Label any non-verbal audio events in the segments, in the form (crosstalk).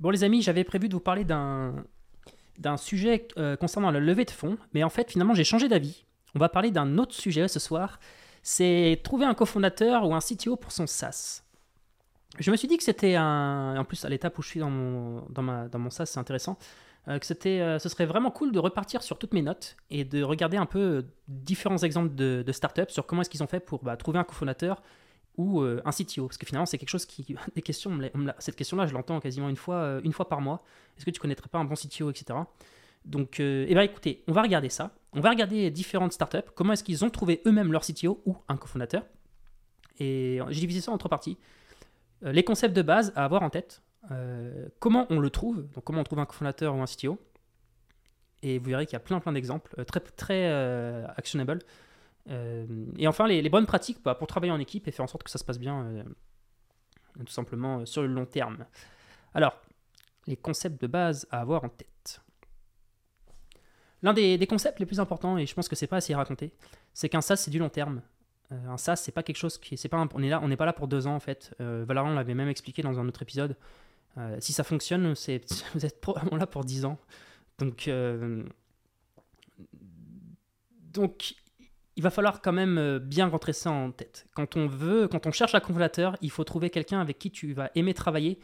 Bon les amis, j'avais prévu de vous parler d'un d'un sujet euh, concernant la levée de fonds, mais en fait finalement j'ai changé d'avis. On va parler d'un autre sujet ce soir, c'est trouver un cofondateur ou un CTO pour son SaaS. Je me suis dit que c'était un... En plus à l'étape où je suis dans mon, dans ma, dans mon SaaS, c'est intéressant. euh, que c'était, euh, ce serait vraiment cool de repartir sur toutes mes notes et de regarder un peu différents exemples de, de startups sur comment est-ce qu'ils ont fait pour bah, trouver un cofondateur ou euh, un CTO Parce que finalement, c'est quelque chose qui. (laughs) Des questions, cette question-là, je l'entends quasiment une fois, euh, une fois par mois. Est-ce que tu connaîtrais pas un bon CTO, etc. Donc, euh, eh ben, écoutez, on va regarder ça. On va regarder différentes startups, comment est-ce qu'ils ont trouvé eux-mêmes leur CTO ou un cofondateur? Et j'ai divisé ça en trois parties. Euh, les concepts de base à avoir en tête, comment on le trouve, donc comment on trouve un cofondateur ou un CTO. Et vous verrez qu'il y a plein plein d'exemples, très, très actionable. Euh, et enfin, les, bonnes pratiques bah, pour travailler en équipe et faire en sorte que ça se passe bien, euh, tout simplement euh, sur le long terme. Alors, les concepts de base à avoir en tête. L'un des, concepts les plus importants, et je pense que c'est pas assez raconté, c'est qu'un SaaS c'est du long terme. Euh, un SaaS c'est pas quelque chose qui, pas, on n'est pas là pour deux ans en fait. Euh, Valorant l'avait même expliqué dans un autre épisode. Euh, si ça fonctionne, (laughs) vous êtes probablement là pour 10 ans. Donc, euh, donc il va falloir quand même euh, bien rentrer ça en tête. Quand on veut, quand on cherche un cofondateur, il faut trouver quelqu'un avec qui tu vas aimer travailler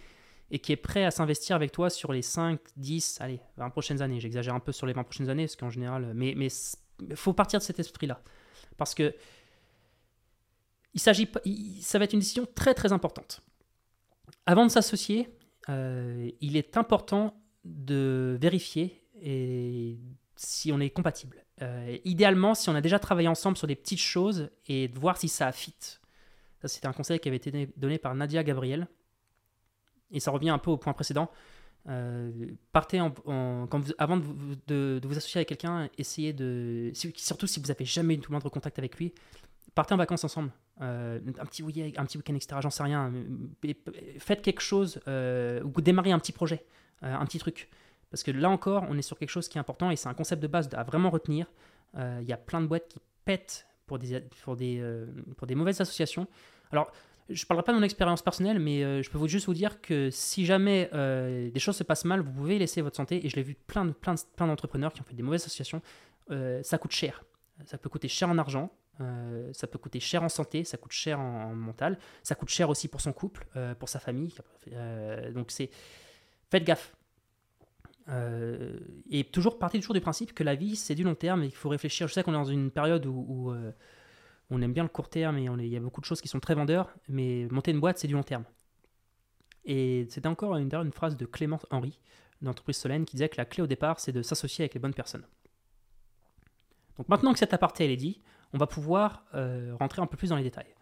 et qui est prêt à s'investir avec toi sur les 5, 10, allez, 20 prochaines années. J'exagère un peu sur les 20 prochaines années, parce qu'en général, mais mais il faut partir de cet esprit-là. Parce que il s'agit ça va être une décision très très importante. Avant de s'associer, euh, il est important de vérifier si on est compatible. Euh, idéalement, si on a déjà travaillé ensemble sur des petites choses et de voir si ça fit. Ça, c'était un conseil qui avait été donné- par Nadia Gabriel. Et ça revient un peu au point précédent. Euh, partez en, quand vous- avant de vous, associer avec quelqu'un, essayez de. surtout si vous n'avez jamais eu le moindre contact avec lui, partez en vacances ensemble. Euh, un petit week-end, un petit week-end, etc. J'en sais rien. Faites quelque chose ou démarrez un petit projet, un petit truc. Parce que là encore, on est sur quelque chose qui est important et c'est un concept de base à vraiment retenir. Euh, Il y a plein de boîtes qui pètent pour des, pour des, euh, pour des mauvaises associations. Alors, je ne parlerai pas de mon expérience personnelle, mais euh, je peux juste vous dire que si jamais des choses se passent mal, vous pouvez laisser votre santé. Et je l'ai vu plein, de- plein, de- plein d'entrepreneurs qui ont fait des mauvaises associations. Ça coûte cher. Ça peut coûter cher en argent, ça peut coûter cher en santé, ça coûte cher en, en mental, ça coûte cher aussi pour son couple, pour sa famille. Donc c'est faites gaffe. Euh, et toujours partez toujours du principe que la vie c'est du long terme et qu'il faut réfléchir. Je sais qu'on est dans une période où, euh, on aime bien le court terme et il y a beaucoup de choses qui sont très vendeurs, mais monter une boîte c'est du long terme. Et c'était encore une phrase de Clément Henry d'entreprise Solène qui disait que la clé au départ c'est de s'associer avec les bonnes personnes. Donc maintenant que cet aparté elle est dit, on va pouvoir euh, rentrer un peu plus dans les détails.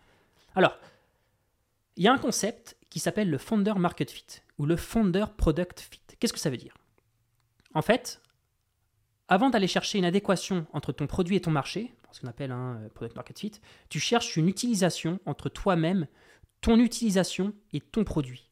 Alors, il y a un concept qui s'appelle le Founder Market Fit ou le Founder Product Fit. Qu'est-ce que ça veut dire? En fait, avant d'aller chercher une adéquation entre ton produit et ton marché, ce qu'on appelle un euh, Product Market Fit, tu cherches une utilisation entre toi-même, ton utilisation et ton produit.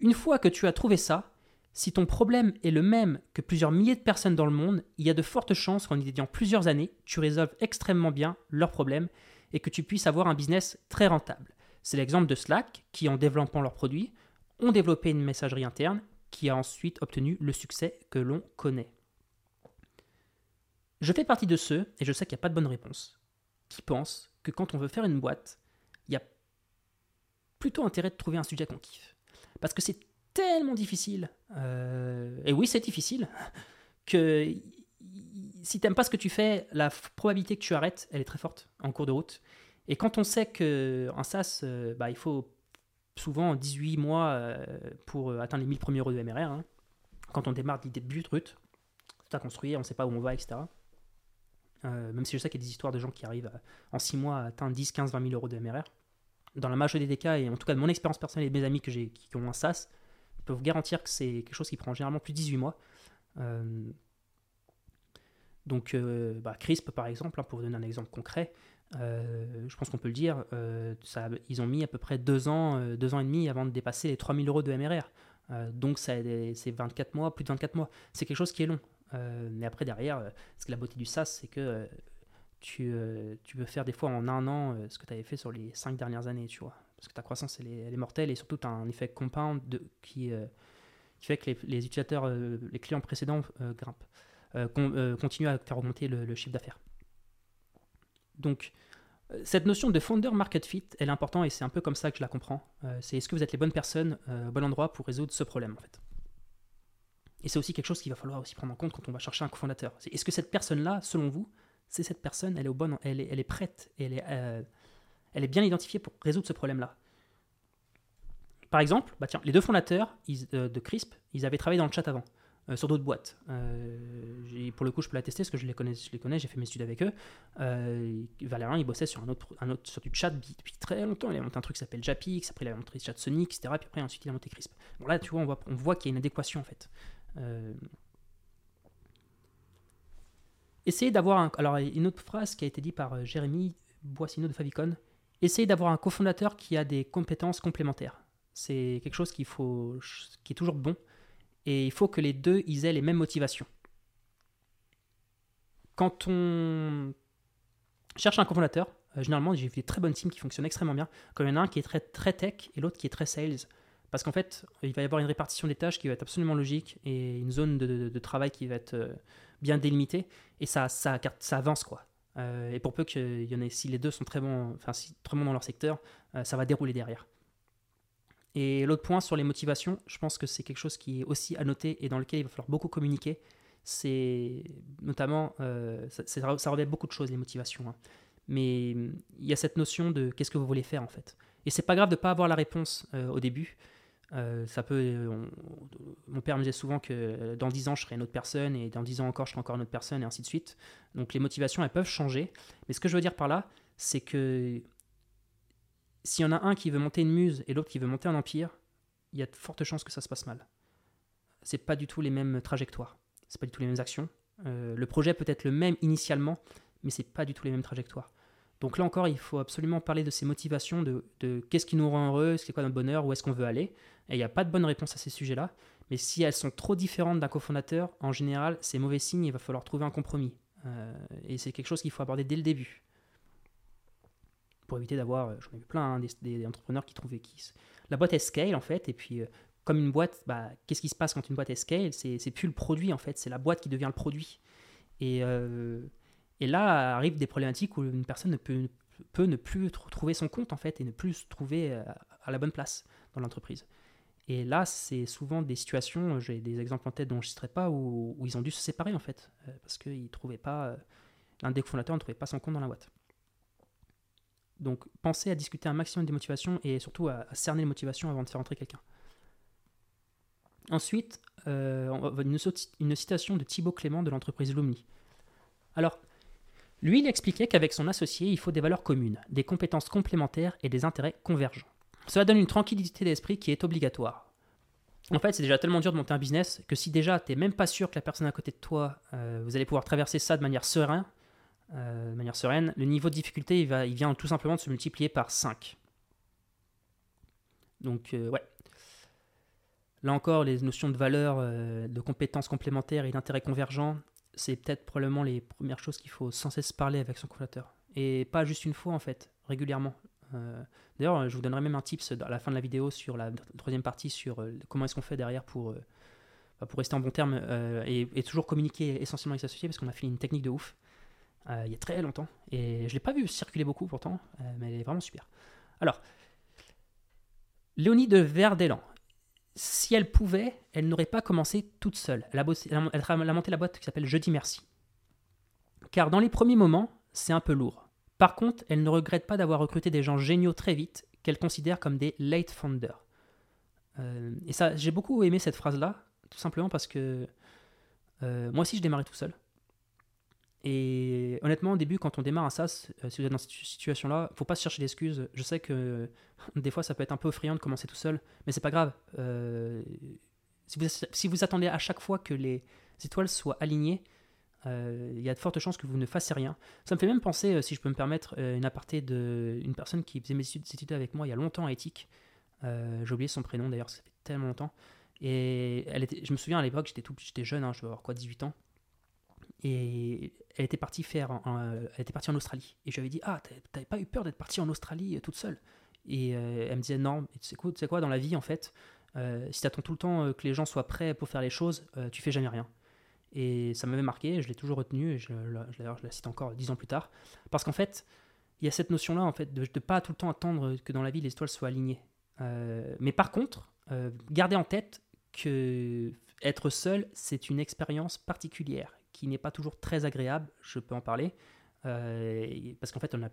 Une fois que tu as trouvé ça, si ton problème est le même que plusieurs milliers de personnes dans le monde, il y a de fortes chances qu'en y dédiant plusieurs années, tu résolves extrêmement bien leurs problèmes et que tu puisses avoir un business très rentable. C'est l'exemple de Slack qui, en développant leurs produits, ont développé une messagerie interne qui a ensuite obtenu le succès que l'on connaît. Je fais partie de ceux, et je sais qu'il n'y a pas de bonne réponse, qui pensent que quand on veut faire une boîte, il y a plutôt intérêt de trouver un sujet qu'on kiffe. Parce que c'est tellement difficile, euh, et oui c'est difficile, (laughs) que si t'aimes pas ce que tu fais, la probabilité que tu arrêtes, elle est très forte en cours de route. Et quand on sait qu'un SaaS, euh, bah, il faut souvent 18 mois euh, pour euh, atteindre les 1000 premiers euros de MRR, hein, quand on démarre l'idée de but brut, tout à construire, on ne sait pas où on va, etc. Euh, même si je sais qu'il y a des histoires de gens qui arrivent en 6 mois à atteindre 10, 15, 20 000 euros de MRR. Dans la majorité des cas, et en tout cas de mon expérience personnelle et de mes amis que qui, ont un SaaS, peux vous garantir que c'est quelque chose qui prend généralement plus de 18 mois. Donc, bah, Crisp, par exemple, hein, pour vous donner un exemple concret, euh, je pense qu'on peut le dire, euh, ils ont mis à peu près deux ans, euh, deux ans et demi avant de dépasser les 3000 euros de MRR. Euh, donc, c'est 24 mois, plus de 24 mois. C'est quelque chose qui est long. Mais après, derrière, parce que la beauté du SaaS, c'est que tu, peux faire des fois en un an ce que tu avais fait sur les cinq dernières années, tu vois. Parce que ta croissance, elle est, elle est mortelle et surtout, tu as un effet compound qui fait que les, utilisateurs, les clients précédents grimpent, continuent à faire augmenter le, chiffre d'affaires. Donc, cette notion de founder market fit, elle est importante et c'est un peu comme ça que je la comprends. c'est est-ce que vous êtes les bonnes personnes au bon endroit pour résoudre ce problème en fait? Et c'est aussi quelque chose qu'il va falloir aussi prendre en compte quand on va chercher un cofondateur. Est-ce que cette personne-là, selon vous, c'est cette personne, elle est, au bon, elle est, elle est prête, elle est, euh, elle est bien identifiée pour résoudre ce problème-là? Par exemple, bah tiens, les deux fondateurs euh, de CRISP, ils avaient travaillé dans le chat avant. Euh, sur d'autres boîtes. pour le coup, je peux la tester parce que je les connais, je les connais j'ai fait mes études avec eux. Valérien, il bossait sur un autre, un autre sur du chat depuis très longtemps. Il a monté un truc qui s'appelle Japix, après il a monté Chat Sonic, etc. Puis après, ensuite, il a monté Crisp. Bon, là, tu vois, on voit, qu'il y a une adéquation en fait. Euh, essayez d'avoir un. Alors, une autre phrase qui a été dite par euh, Jérémy Boissino de Favicon essayez d'avoir un cofondateur qui a des compétences complémentaires. C'est quelque chose qu'il faut, qui est toujours bon. Et il faut que les deux aient les mêmes motivations. Quand on cherche un cofondateur, euh, généralement j'ai vu des très bonnes teams qui fonctionnent extrêmement bien. Quand il y en a un qui est très, très tech et l'autre qui est très sales. Parce qu'en fait, il va y avoir une répartition des tâches qui va être absolument logique et une zone de, travail qui va être euh, bien délimitée. Et ça, ça, ça avance, quoi. Euh, et pour peu qu'il y en ait, si les deux sont très bons, enfin, si, très bons dans leur secteur, ça va dérouler derrière. Et l'autre point sur les motivations, je pense que c'est quelque chose qui est aussi à noter et dans lequel il va falloir beaucoup communiquer. C'est notamment, ça, ça, revêt beaucoup de choses, les motivations. Hein. Mais il y a cette notion de qu'est-ce que vous voulez faire en fait. Et c'est pas grave de ne pas avoir la réponse au début. Euh, ça peut, mon père me disait souvent que dans 10 ans, je serai une autre personne, et dans 10 ans encore, je serai encore une autre personne, et ainsi de suite. Donc les motivations, elles peuvent changer. Mais ce que je veux dire par là, c'est que s'il y en a un qui veut monter une muse et l'autre qui veut monter un empire, il y a de fortes chances que ça se passe mal. C'est pas du tout les mêmes trajectoires, c'est pas du tout les mêmes actions. Euh, le projet peut être le même initialement, mais c'est pas du tout les mêmes trajectoires. Donc là encore, il faut absolument parler de ces motivations, de, qu'est-ce qui nous rend heureux, c'est quoi notre bonheur, où est-ce qu'on veut aller. Et il n'y a pas de bonne réponse à ces sujets-là. Mais si elles sont trop différentes d'un cofondateur, en général, c'est mauvais signe, il va falloir trouver un compromis. Euh, et c'est quelque chose qu'il faut aborder dès le début. Pour éviter d'avoir, euh, j'en ai vu plein, hein, des, entrepreneurs qui trouvaient qui. La boîte est scale en fait, et puis euh, comme une boîte, bah, qu'est-ce qui se passe quand une boîte est scale? C'est plus le produit en fait, c'est la boîte qui devient le produit. Et et là arrivent des problématiques où une personne ne peut, peut ne plus trouver son compte en fait et ne plus se trouver euh, à la bonne place dans l'entreprise. Et là, c'est souvent des situations, j'ai des exemples en tête dont je ne citerai pas, où, ils ont dû se séparer en fait, euh, parce qu'ils trouvaient pas, euh, l'un des fondateurs ne trouvait pas son compte dans la boîte. Donc pensez à discuter un maximum des motivations et surtout à, cerner les motivations avant de faire entrer quelqu'un. Ensuite, une, une, citation de Thibaut Clément de l'entreprise Lumni. Alors, lui, il expliquait qu'avec son associé, il faut des valeurs communes, des compétences complémentaires et des intérêts convergents. Cela donne une tranquillité d'esprit qui est obligatoire. En fait, c'est déjà tellement dur de monter un business que si déjà tu n'es même pas sûr que la personne à côté de toi, euh, vous allez pouvoir traverser ça de manière sereine, euh, de manière sereine le niveau de difficulté, il, va, il vient tout simplement de se multiplier par 5. Donc, euh, ouais. Là encore, les notions de valeur, de compétences complémentaires et d'intérêts convergents, c'est peut-être probablement les premières choses qu'il faut sans cesse parler avec son cofondateur. Et pas juste une fois, en fait, régulièrement. Euh, d'ailleurs, je vous donnerai même un tips à la fin de la vidéo sur la troisième partie sur euh, comment est-ce qu'on fait derrière pour, euh, bah, pour rester en bon terme et, toujours communiquer essentiellement avec ses associés parce qu'on a fait une technique de ouf il y a très longtemps. Et je ne l'ai pas vu circuler beaucoup pourtant, mais elle est vraiment super. Alors, Léonie de Verdelan, si elle pouvait, elle n'aurait pas commencé toute seule. Elle a, monté la boîte qui s'appelle Jeudi Merci. Car dans les premiers moments, c'est un peu lourd. Par contre, elle ne regrette pas d'avoir recruté des gens géniaux très vite, qu'elle considère comme des late founders. Euh, et ça, j'ai beaucoup aimé cette phrase-là, tout simplement parce que euh, moi aussi je démarrais tout seul. Et honnêtement, au début, quand on démarre un SaaS, euh, si vous êtes dans cette situation-là, faut pas se chercher d'excuses. Je sais que (laughs) des fois, ça peut être un peu effrayant de commencer tout seul, mais c'est pas grave. Euh, si, vous, si, vous, attendez à chaque fois que les étoiles soient alignées, euh, il y a de fortes chances que vous ne fassiez rien. Ça me fait même penser, si je peux me permettre, une aparté d'une personne qui faisait mes études avec moi il y a longtemps à Éthique. J'ai oublié son prénom d'ailleurs, ça fait tellement longtemps. Et elle était, je me souviens à l'époque, j'étais jeune, hein, je devais avoir quoi, 18 ans. Et elle était partie faire, elle était partie en Australie. Et je lui avais dit, ah, t'avais pas eu peur d'être partie en Australie euh, toute seule? Et euh, elle me disait, non, tu sais quoi, dans la vie, en fait, Euh, si tu attends tout le temps que les gens soient prêts pour faire les choses, tu fais jamais rien. Et ça m'avait marqué, je l'ai toujours retenu, et je, je la cite encore dix ans plus tard, parce qu'en fait, il y a cette notion-là en fait, de ne pas tout le temps attendre que dans la vie les étoiles soient alignées. mais par contre, gardez en tête que être seul, c'est une expérience particulière qui n'est pas toujours très agréable, je peux en parler. Euh, parce qu'en fait, on a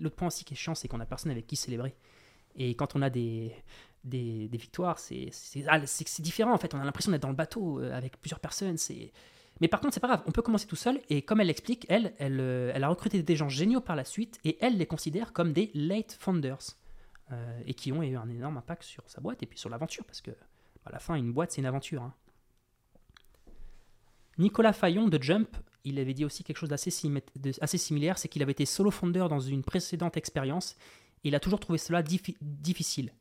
l'autre point aussi qui est chiant, c'est qu'on a personne avec qui célébrer. Et quand on a des, des, victoires, ah, c'est différent en fait. On a l'impression d'être dans le bateau euh, avec plusieurs personnes. Mais par contre, c'est pas grave. On peut commencer tout seul. Et comme elle l'explique, elle, elle, euh, elle, a recruté des gens géniaux par la suite et elle les considère comme des late founders. et qui ont eu un énorme impact sur sa boîte et puis sur l'aventure. Parce que à la fin, une boîte, c'est une aventure. Hein. Nicolas Fayon de Jump, il avait dit aussi quelque chose d'assez similaire, c'est qu'il avait été solo founder dans une précédente expérience et il a toujours trouvé cela difficile.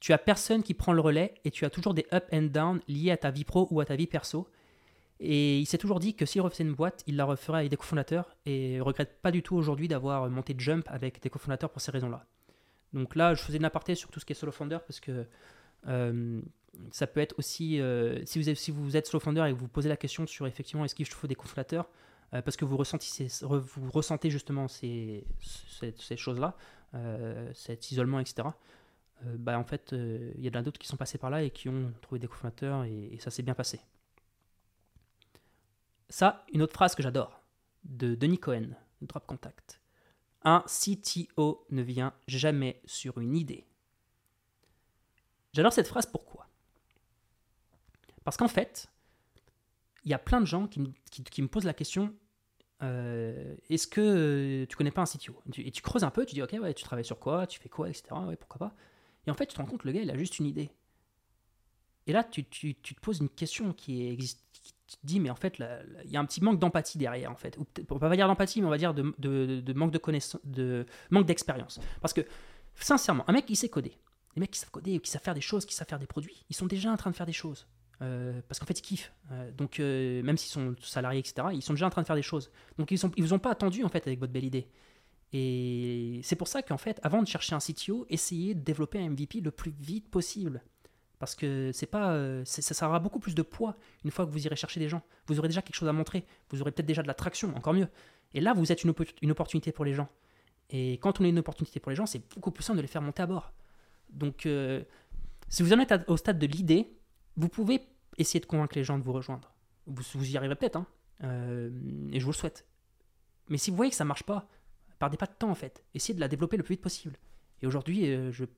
Tu as personne qui prend le relais et tu as toujours des up and down liés à ta vie pro ou à ta vie perso. Et il s'est toujours dit que s'il refaisait une boîte, il la referait avec des cofondateurs et regrette pas du tout aujourd'hui d'avoir monté Jump avec des cofondateurs pour ces raisons-là. Donc là, je faisais une aparté sur tout ce qui est solo founder parce que euh, ça peut être aussi, euh, si, vous êtes, si vous êtes slow founder et que vous posez la question sur effectivement est-ce qu'il faut des cofondateurs, euh, parce que vous ressentez, justement ces, choses-là, cet isolement, etc. bah en fait, il y a d'autres qui sont passés par là et qui ont trouvé des cofondateurs et, et ça s'est bien passé. Ça, une autre phrase que j'adore, de Denis Cohen, Drop Contact. Un CTO ne vient jamais sur une idée. J'adore cette phrase, pourquoi? Parce qu'en fait, il y a plein de gens qui, me posent la question euh, est-ce que tu connais pas un CTO Et tu creuses un peu, tu dis ok, ouais, tu travailles sur quoi, tu fais quoi, etc. Ouais, pourquoi pas Et en fait, tu te rends compte, le gars, il a juste une idée. Et là, tu, te poses une question qui existe. Qui te dit, mais en fait, il y a un petit manque d'empathie derrière, en fait. Ou on va pas dire d'empathie, mais on va dire de, de manque de connaissance, de manque d'expérience. Parce que, sincèrement, un mec, il sait coder les mecs qui savent coder, qui savent faire des choses, qui savent faire des produits, ils sont déjà en train de faire des choses. Euh, parce qu'en fait, ils kiffent. Euh, donc, euh, même s'ils sont salariés, etc., ils sont déjà en train de faire des choses. Donc, ils ne vous ont pas attendu, en fait, avec votre belle idée. Et c'est pour ça qu'en fait, avant de chercher un CTO, essayez de développer un MVP le plus vite possible. Parce que c'est pas, ça, aura beaucoup plus de poids une fois que vous irez chercher des gens. Vous aurez déjà quelque chose à montrer. Vous aurez peut-être déjà de la traction, encore mieux. Et là, vous êtes une, une opportunité pour les gens. Et quand on est une opportunité pour les gens, c'est beaucoup plus simple de les faire monter à bord. Donc, si vous en êtes au stade de l'idée, vous pouvez essayer de convaincre les gens de vous rejoindre. Vous, vous y arriverez peut-être, hein. euh, et je vous le souhaite. Mais si vous voyez que ça marche pas, perdez pas de temps en fait. Essayez de la développer le plus vite possible. Et aujourd'hui, euh, je vais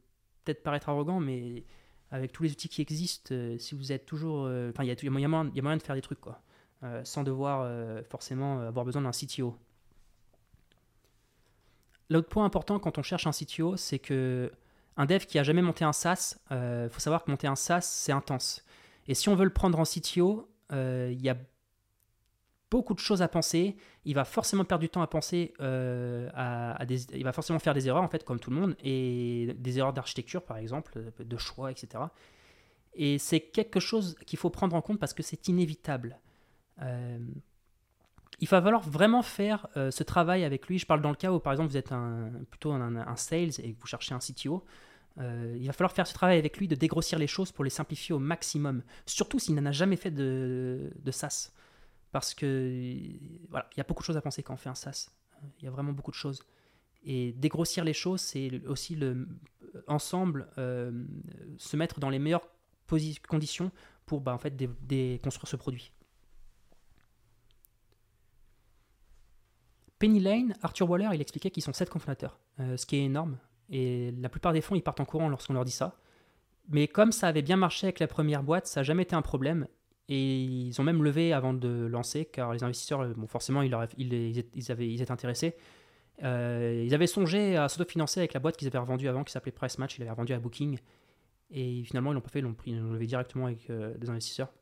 peut-être paraître arrogant, mais avec tous les outils qui existent, si vous êtes toujours. Enfin, il y, a moyen de faire des trucs, quoi. sans devoir forcément avoir besoin d'un CTO. L'autre point important quand on cherche un CTO, c'est que un dev qui a jamais monté un SaaS, il euh, faut savoir que monter un SaaS, c'est intense. Et si on veut le prendre en CTO, euh, il y a beaucoup de choses à penser. Il va forcément perdre du temps à penser euh, à, des, il va forcément faire des erreurs en fait, comme tout le monde, et des erreurs d'architecture par exemple, de choix, etc. Et c'est quelque chose qu'il faut prendre en compte parce que c'est inévitable il va falloir vraiment faire euh, ce travail avec lui. Je parle dans le cas où, par exemple, vous êtes plutôt un, sales et que vous cherchez un CTO. Euh, il va falloir faire ce travail avec lui de dégrossir les choses pour les simplifier au maximum. Surtout s'il n'en a jamais fait de, SaaS. Parce que voilà, il y a beaucoup de choses à penser quand on fait un SaaS. Il y a vraiment beaucoup de choses. Et dégrossir les choses, c'est aussi le, ensemble euh, se mettre dans les meilleures conditions pour bah, en fait, construire ce produit. Penny Lane, Arthur Waller, il expliquait qu'ils sont sept cofondateurs, euh, ce qui est énorme. Et la plupart des fonds, ils partent en courant lorsqu'on leur dit ça. Mais comme ça avait bien marché avec la première boîte, ça n'a jamais été un problème. Et ils ont même levé avant de lancer, car les investisseurs, euh, bon, forcément, ils, ils, avaient, ils étaient intéressés. Euh, ils avaient songé à s'autofinancer avec la boîte qu'ils avaient revendue avant, qui s'appelait Price Match. Ils l'avaient revendue à Booking. Et finalement, ils l'ont pas fait, ils l'ont levé directement avec des investisseurs.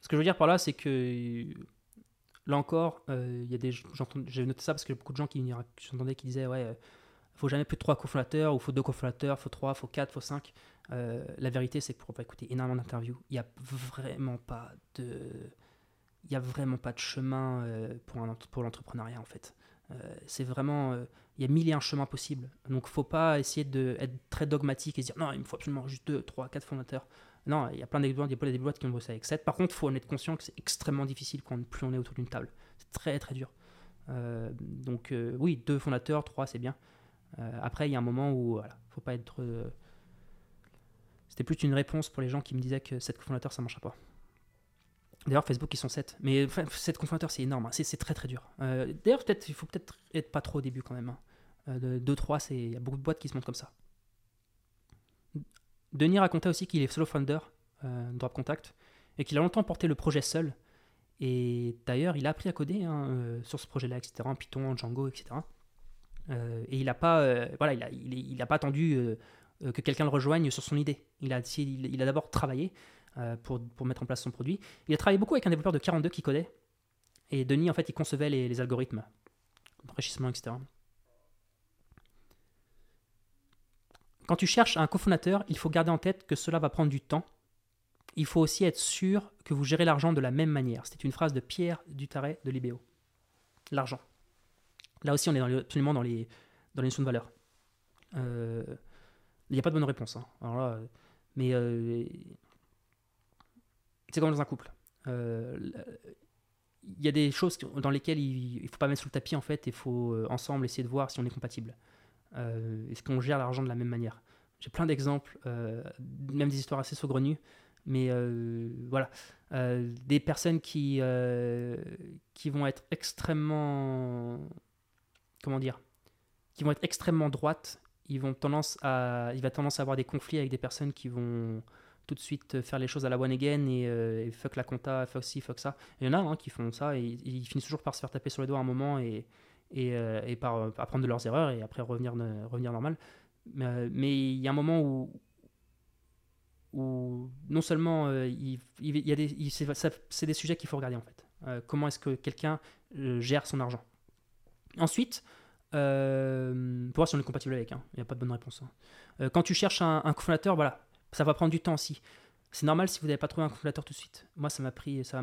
Ce que je veux dire par là, c'est que Là encore, euh, y a des, j'ai noté ça parce a beaucoup de gens qui j'entendais qui disaient ouais, euh, faut jamais plus de trois cofondateurs ou faut deux cofondateurs, faut trois, faut quatre, faut cinq. Euh, la vérité, c'est que pour écouter énormément d'interviews, il n'y a vraiment pas de, il a vraiment pas de chemin pour, un, pour l'entrepreneuriat en fait. c'est vraiment, il y a mille et un chemins possibles. Donc, faut pas essayer d'être très dogmatique et dire non, il me faut absolument juste 2, 3, 4 fondateurs. Non, il y a plein d'exemples, il y a des boîtes qui ont bossé avec 7. Par contre, il faut en être conscient que c'est extrêmement difficile quand plus on est autour d'une table. C'est très très dur. Euh, donc, euh, oui, deux fondateurs, trois, c'est bien. Euh, après, il y a un moment où, voilà, faut pas être. C'était plus une réponse pour les gens qui me disaient que 7 fondateurs, ça ne marchera pas. D'ailleurs, Facebook, ils sont 7. Mais 7 cofondateurs, c'est énorme. Hein. C'est très très dur. D'ailleurs, peut-être, il faut peut-être être pas trop au début quand même. 2-3, hein. il y a beaucoup de boîtes qui se montent comme ça. Denis racontait aussi qu'il est solo founder, euh, Drop Contact, et qu'il a longtemps porté le projet seul. Et d'ailleurs, il a appris à coder hein, euh, sur ce projet-là, etc., en Python, en Django, etc. Euh, et il n'a pas, euh, pas attendu que quelqu'un le rejoigne sur son idée. Il a, d'abord travaillé pour, mettre en place son produit. Il a travaillé beaucoup avec un développeur de 42 qui codait. Et Denis, en fait, il concevait les, les algorithmes, enrichissement, etc. Quand tu cherches un cofondateur, il faut garder en tête que cela va prendre du temps. Il faut aussi être sûr que vous gérez l'argent de la même manière. C'était une phrase de Pierre Dutaret de Libéo. L'argent. Là aussi, on est absolument dans les, dans les notions de valeur. Euh, il n'y a pas de bonne réponse. Hein. Alors mais euh, c'est comme dans un couple. Euh, il y a des choses dans lesquelles il ne faut pas mettre sous le tapis en fait. Il faut ensemble essayer de voir si on est compatible. Est-ce qu'on gère l'argent de la même manière? J'ai plein d'exemples, même des histoires assez saugrenues, mais voilà. des personnes qui, qui vont être extrêmement. Comment dire Qui vont être extrêmement droites. Ils vont tendance à, il va tendance à avoir des conflits avec des personnes qui vont tout de suite faire les choses à la one again et, fuck la compta, fuck ci, fuck ça. Il y en a hein, qui font ça et, ils finissent toujours par se faire taper sur les doigts à un moment et, et, euh, et par euh, apprendre de leurs erreurs et après revenir, revenir normal. Euh, mais il y a un moment où, où non seulement il, il, y a des, c'est des sujets qu'il faut regarder en fait. comment est-ce que quelqu'un gère son argent? Ensuite, euh, pour voir si on est compatible avec, hein. il n'y a pas de bonne réponse. Hein. quand tu cherches un, un cofondateur, voilà, ça va prendre du temps aussi. C'est normal si vous n'avez pas trouvé un cofondateur tout de suite. Moi, ça m'a pris, ça,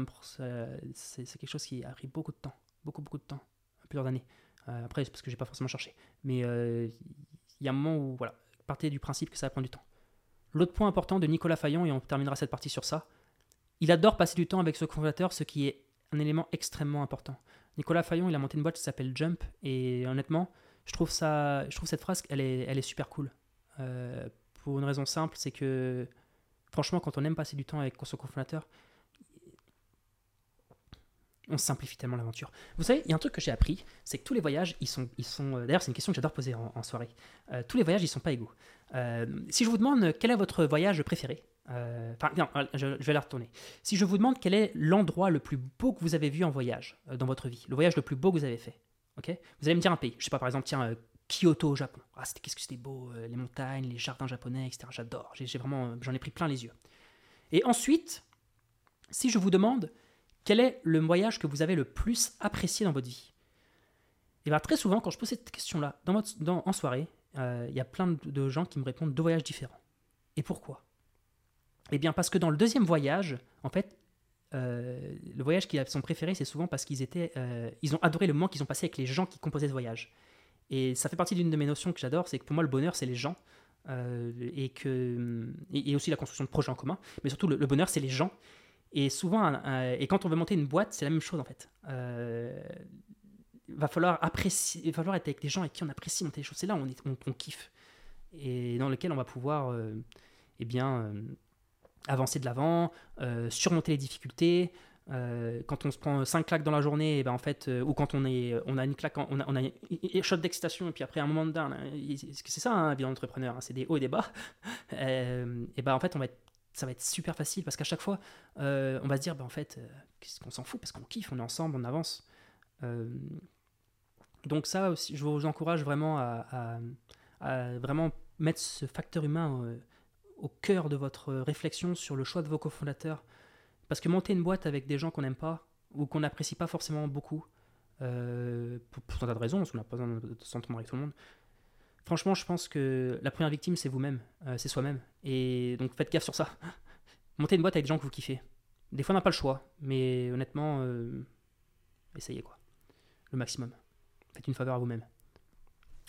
c'est quelque chose qui a pris beaucoup de temps, beaucoup beaucoup de temps plusieurs années. Euh, après, c'est parce que j'ai pas forcément cherché. Mais euh, il y a un moment où, voilà, partez du principe que ça va prendre du temps. L'autre point important de Nicolas Fayon, et on terminera cette partie sur ça, il adore passer du temps avec ce fondateur, ce qui est un élément extrêmement important. Nicolas Fayon, il a monté une boîte qui s'appelle Jump, et honnêtement, je trouve, ça, je trouve cette phrase, elle est, super cool. Euh, pour une raison simple, c'est que franchement, quand on aime passer du temps avec son cofondateur, on simplifie tellement l'aventure. Vous savez, il y a un truc que j'ai appris, c'est que tous les voyages, ils sont, ils sont. Euh, d'ailleurs, c'est une question que j'adore poser en, soirée. Euh, tous les voyages, ils sont pas égaux. Si je vous demande quel est votre voyage préféré, enfin, non, je, vais la retourner. Si je vous demande quel est l'endroit le plus beau que vous avez vu en voyage dans votre vie, le voyage le plus beau que vous avez fait, ok? Vous allez me dire un pays. Je sais pas, par exemple, tiens, Kyoto au Japon. Ah, c'était qu'est-ce que c'était beau, les montagnes, les jardins japonais, etc. J'adore. J'ai vraiment, j'en ai pris plein les yeux. Et ensuite, si je vous demande quel est le voyage que vous avez le plus apprécié dans votre vie Et bien très souvent, quand je pose cette question-là dans en soirée, euh, il y a plein de, gens qui me répondent deux voyages différents. Et pourquoi? Eh bien parce que dans le deuxième voyage, en fait, euh, le voyage qu'ils sont préférés, c'est souvent parce qu'ils étaient, euh, ils ont adoré le moment qu'ils ont passé avec les gens qui composaient ce voyage. Et ça fait partie d'une de mes notions que j'adore, c'est que pour moi le bonheur c'est les gens et que et, aussi la construction de projets en commun, mais surtout le bonheur c'est les gens. Et souvent, et quand on veut monter une boîte, c'est la même chose en fait. Euh, va falloir apprécier, va falloir être avec des gens avec qui on apprécie monter les choses. C'est là où on, kiffe et dans lequel on va pouvoir, euh, eh bien, euh, avancer de l'avant, surmonter les difficultés. quand on se prend 5 claques dans la journée, et ben en fait, ou quand on, est, on a une claque, on a, a une shot d'excitation, et puis après un moment de down, c'est ça, un hein, vie d'entrepreneur, hein, c'est des hauts et des bas, (laughs) et ben en fait, ça va être super facile parce qu'à chaque fois, euh, on va se dire, bah, en fait, euh, qu'est-ce qu'on s'en fout parce qu'on kiffe, on est ensemble, on avance. Euh, donc ça aussi, je vous encourage vraiment à, vraiment mettre ce facteur humain au cœur de votre réflexion sur le choix de vos cofondateurs. Parce que monter une boîte avec des gens qu'on n'aime pas ou qu'on n'apprécie pas forcément beaucoup, pour, pour, un tas de raisons, parce qu'on n'a pas besoin de s'entendre avec tout le monde, franchement, je pense que la première victime, c'est vous-même, euh, c'est soi-même. Et donc faites gaffe sur ça. (laughs) Montez une boîte avec des gens que vous kiffez. Des fois, on n'a pas le choix, mais honnêtement, euh, essayez quoi. Le maximum. Faites une faveur à vous-même.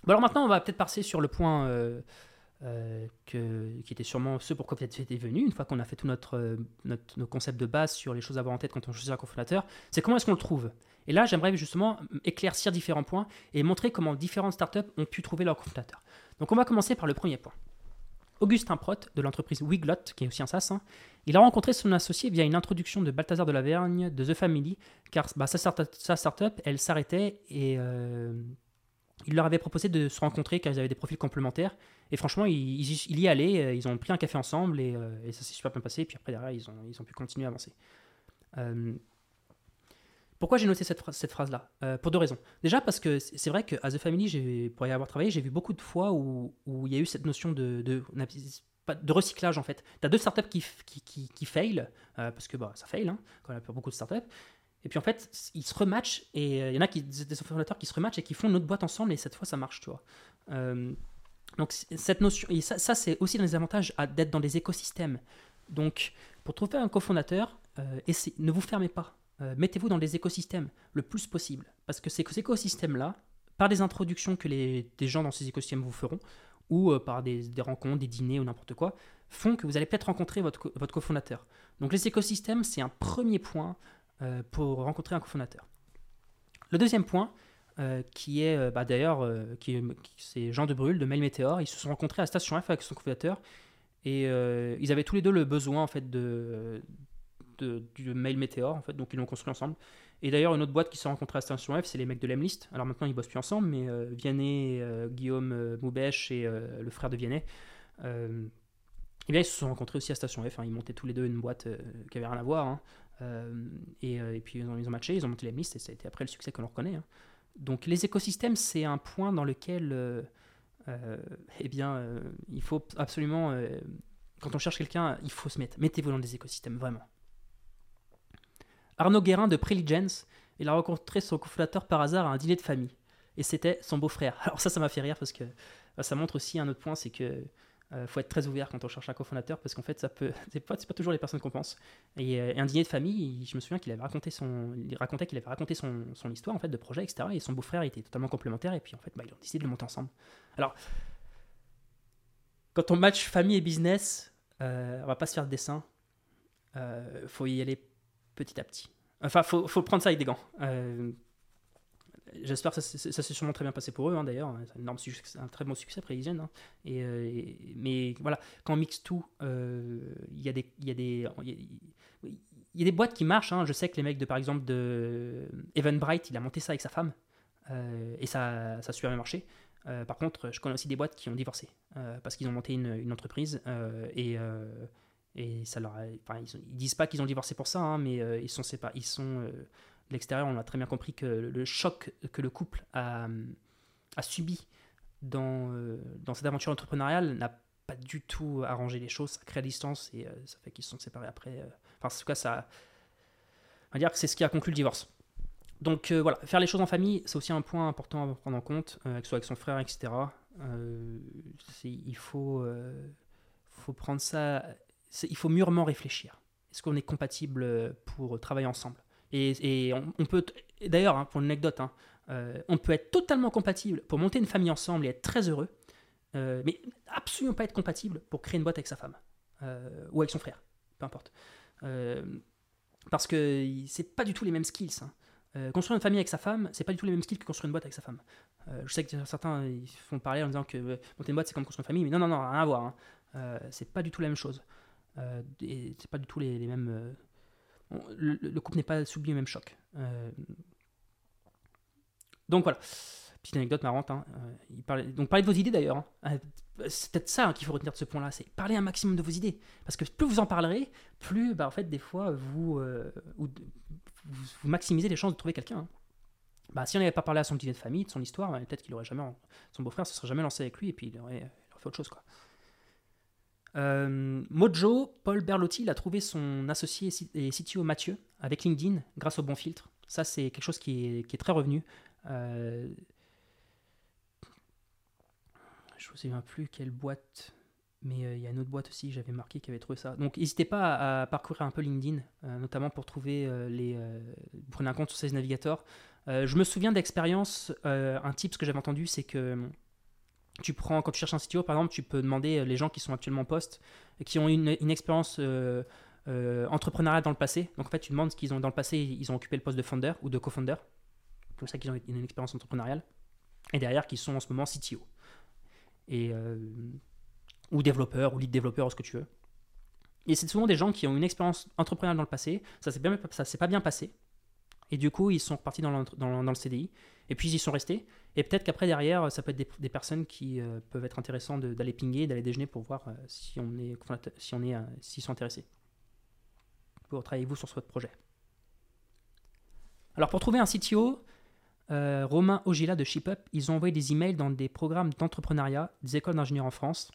Bon, alors maintenant, on va peut-être passer sur le point euh, qui était sûrement ce pourquoi peut-être était venu, une fois qu'on a fait tout notre, euh, notre, nos de base sur les choses à avoir en tête quand on choisit un cofondateur, c'est comment est-ce qu'on le trouve? Et là, j'aimerais justement éclaircir différents points et montrer comment différentes startups ont pu trouver leur cofondateur. Donc on va commencer par le premier point. Augustin Prott, de l'entreprise Wiglot, qui est aussi un SaaS, hein, il a rencontré son associé via une introduction de Balthazar de la Vergne de The Family, car bah, sa startup, elle s'arrêtait et euh, il leur avait proposé de se rencontrer car ils avaient des profils complémentaires. Et franchement, il, il y- allait, euh, ils ont pris un café ensemble et, euh, et ça s'est super bien passé. Et puis après, derrière, ils ont, ils ont pu continuer à avancer. Euh, pourquoi j'ai noté cette, cette phrase-là? Pour deux raisons. Déjà parce que c'est vrai que à The Family, pour y avoir travaillé, j'ai vu beaucoup de fois où, où il y a eu cette notion de, de, recyclage en fait. Tu as deux startups qui, qui, qui, fail, parce que bah, ça fail, hein, quand on a beaucoup de startups. Et puis en fait, ils se rematchent et euh, il y en a qui, des fondateurs qui se rematchent et qui font une autre boîte ensemble et cette fois ça marche, tu vois. Euh, donc cette notion, et ça, ça, c'est aussi dans les avantages d'être dans des écosystèmes. Donc pour trouver un cofondateur, euh, ne vous fermez pas. Mettez-vous dans des écosystèmes le plus possible. Parce que ces écosystèmes-là, par des introductions que les, des gens dans ces écosystèmes vous feront, ou par des, des rencontres, des dîners ou n'importe quoi, font que vous allez peut-être rencontrer votre, votre cofondateur. Donc les écosystèmes, c'est un premier point euh, pour rencontrer un cofondateur. Le deuxième point, euh, qui est euh, bah, d'ailleurs, qui est- qui- c'est Jean de Brul de Mail Meteor, ils se sont rencontrés à Station F avec son cofondateur et ils avaient tous les deux le besoin en fait de, du Mail Meteor en fait, donc ils l'ont construit ensemble. Et d'ailleurs, une autre boîte qui s'est rencontrée à Station F, c'est les mecs de l'Emlist. Alors maintenant, ils bossent plus ensemble, mais Vianney, Guillaume Moubèche et le frère de Vianney, eh ils se sont rencontrés aussi à Station F. hein. Ils montaient tous les deux une boîte qui avait rien à voir. hein. Euh, et, euh, et puis, ils ont, matché, ils ont monté l'Emlist, et ça a été après le succès que l'on reconnaît. hein. Donc, les écosystèmes, c'est un point dans lequel, euh, eh bien, il faut absolument, quand on cherche quelqu'un, il faut se mettre. Mettez-vous dans des écosystèmes, vraiment. Arnaud Guérin de Preligence, il a rencontré son cofondateur par hasard à un dîner de famille. Et c'était son beau-frère. Alors ça, ça m'a fait rire parce que ça montre aussi un autre point, c'est que euh, faut être très ouvert quand on cherche un cofondateur parce qu'en fait, ça peut, (laughs) c'est pas, toujours les personnes qu'on pense. Et, euh, un dîner de famille, il- je me souviens qu'il avait raconté son, il racontait qu'il avait raconté son, son histoire en fait de projet, etc. Et son beau-frère était totalement complémentaire. Et puis en fait, bah, ils ont décidé de le monter ensemble. Alors, quand on match famille et business, euh, on va pas se faire de dessin. Euh, faut y aller petit à petit. Enfin, faut, faut prendre ça avec des gants. Euh, J'espère que ça, ça s'est sûrement très bien passé pour eux, hein, d'ailleurs. C'est un, énorme succès- un très bon succès après Elysian, hein. Euh, et- mais voilà, quand on mixe tout, il y a des. boîtes qui marchent. hein. Je sais que les mecs de, par exemple, de Evan Bright, il a monté ça avec sa femme. euh, et ça, ça a super bien marché. Euh, par contre, je connais aussi des boîtes qui ont divorcé. parce qu'ils ont monté une, une entreprise. et, et ça leur ils, ils disent pas qu'ils ont divorcé pour ça, hein, mais ils sont séparés. Ils sont. L'extérieur, on a très bien compris que le choc que le couple a, subi dans, euh, dans cette aventure entrepreneuriale n'a pas du tout arrangé les choses, ça crée la distance et euh, ça fait qu'ils se sont séparés après. euh. Enfin, en tout cas, ça, on va dire que c'est ce qui a conclu le divorce. Donc voilà, faire les choses en famille, c'est aussi un point important à prendre en compte, que ce soit avec son frère, etc. Il faut, faut prendre ça, il faut mûrement réfléchir. Est-ce qu'on est compatible pour travailler ensemble? Et, on, peut, d'ailleurs, hein, pour une anecdote, hein, euh, on peut être totalement compatible pour monter une famille ensemble et être très heureux, euh, mais absolument pas être compatible pour créer une boîte avec sa femme euh, ou avec son frère, peu importe. Parce que c'est pas du tout les mêmes skills. hein. Construire une famille avec sa femme, c'est pas du tout les mêmes skills que construire une boîte avec sa femme. Je sais que certains font parler en disant que monter une boîte c'est comme construire une famille, mais non, non, non, rien à voir. hein. C'est pas du tout la même chose. Et c'est pas du tout les mêmes. Le, le couple n'est pas soumis au même choc. Euh, donc voilà. Petite anecdote marrante. hein. Euh, donc parlez de vos idées d'ailleurs. hein. Euh, c'est peut-être ça hein, qu'il faut retenir de ce point-là, c'est parler un maximum de vos idées. Parce que plus vous en parlerez, plus bah, en fait des fois vous, maximisez les chances de trouver quelqu'un. Bah, si on n'avait pas parlé à son dîner de famille, de son histoire, bah, peut-être qu'il aurait jamais, son beau-frère se serait jamais lancé avec lui et puis il aurait, il aurait fait autre chose quoi. Euh, Mojo, Paul Berlotti, il a trouvé son associé et CTO Mathieu avec LinkedIn grâce au bon filtre. Ça, c'est quelque chose qui est, très revenu. Euh, je ne souviens plus quelle boîte, mais euh, il y a une autre boîte aussi, j'avais marqué qui avait trouvé ça. Donc, n'hésitez pas à, parcourir un peu LinkedIn, notamment pour trouver les. prenez un compte sur Sales Navigator. Euh, je me souviens d'expérience, un tip que j'avais entendu, c'est que tu prends, quand tu cherches un CTO, par exemple, tu peux demander les gens qui sont actuellement en poste, qui ont une, expérience entrepreneuriale dans le passé. Donc en fait, tu demandes ce qu'ils ont dans le passé, ils ont occupé le poste de founder ou de co-founder. Comme ça qu'ils ont une expérience entrepreneuriale. Et derrière, qui sont en ce moment CTO. Et, ou développeur, ou lead développeur, ou ce que tu veux. Et c'est souvent des gens qui ont une expérience entrepreneuriale dans le passé, ça ne s'est pas bien passé, et du coup ils sont repartis dans le, CDI, et puis ils y sont restés, et peut-être qu'après derrière, ça peut être des, personnes qui euh, peuvent être intéressantes d'aller pinguer, d'aller déjeuner pour voir euh, si on est, si euh, s'ils sont intéressés. Pour travailler vous sur votre projet. Alors pour trouver un CTO, Romain Ogila de ShipUp, ils ont envoyé des emails dans des programmes d'entrepreneuriat des écoles d'ingénieurs en France.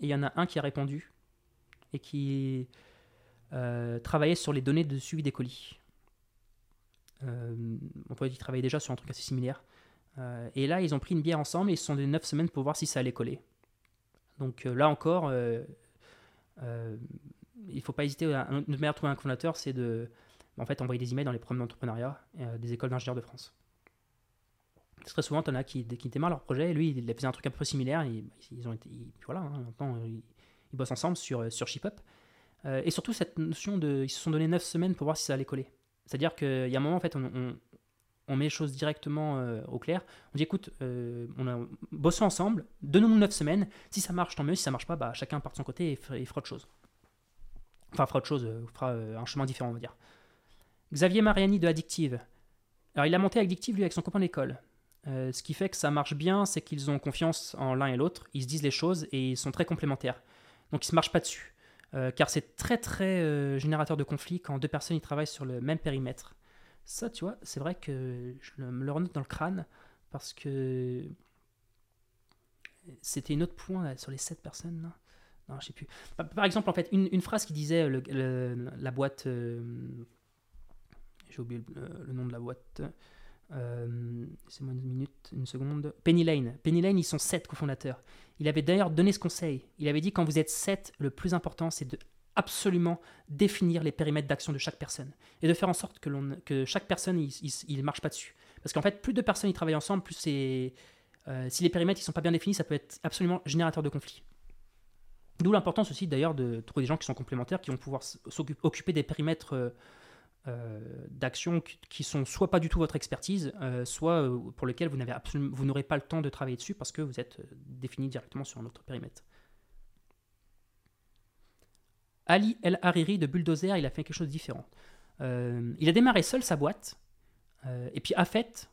Et il y en a un qui a répondu et qui travaillait sur les données de suivi des colis. Euh, on peut dire qu'ils travaillaient déjà sur un truc assez similaire. Euh, et là, ils ont pris une bière ensemble et ils se sont donné 9 semaines pour voir si ça allait coller. Donc là encore, il ne faut pas hésiter. Une manière de trouver un fondateur, c'est de en fait, envoyer des emails dans les programmes d'entrepreneuriat des écoles d'ingénieurs de France. Très souvent, tu en as qui, qui leur projet, lui, il faisait un truc un peu similaire, ils, ils ont été, voilà, hein, ils bossent ensemble sur, euh, sur ShipUp. Euh, et surtout, cette notion de. Ils se sont donné 9 semaines pour voir si ça allait coller. C'est-à-dire qu'il y a un moment, en fait, on, met les choses directement euh, au clair. On dit écoute, on a bossé ensemble, donnons-nous 9 semaines. Si ça marche, tant mieux. Si ça marche pas, bah, chacun part de son côté et, fera autre chose. Enfin, fera autre chose, fera un chemin différent, on va dire. Xavier Mariani de Addictive. Alors, il a monté Addictive, lui, avec son copain d'école. ce qui fait que ça marche bien, c'est qu'ils ont confiance en l'un et l'autre. Ils se disent les choses et ils sont très complémentaires. Donc ils ne se marchent pas dessus. Euh, car c'est très très euh, générateur de conflits quand deux personnes y travaillent sur le même périmètre. Ça, tu vois, c'est vrai que je me le renote dans le crâne parce que c'était un autre point sur les sept personnes. Non, plus. Par, exemple, en fait, une, phrase qui disait la boîte. Euh, j'ai oublié le, nom de la boîte. Euh, c'est moi une minute, une seconde. Penny Lane. Penny Lane, ils sont sept cofondateurs. Il avait d'ailleurs donné ce conseil. Il avait dit quand vous êtes sept, le plus important, c'est de absolument définir les périmètres d'action de chaque personne et de faire en sorte que, que chaque personne il, marche pas dessus. Parce qu'en fait, plus de personnes y travaillent ensemble, plus c'est euh, si les périmètres ne sont pas bien définis, ça peut être absolument générateur de conflits. D'où l'importance aussi d'ailleurs de trouver des gens qui sont complémentaires, qui vont pouvoir s'occuper des périmètres euh, d'actions qui sont soit pas du tout votre expertise, euh, soit euh, pour lesquelles vous n'avez absolument, vous n'aurez pas le temps de travailler dessus parce que vous êtes défini directement sur un autre périmètre. Ali El Hariri de Bulldozer, il a fait quelque chose de différent. il a démarré seul sa boîte, et puis a fait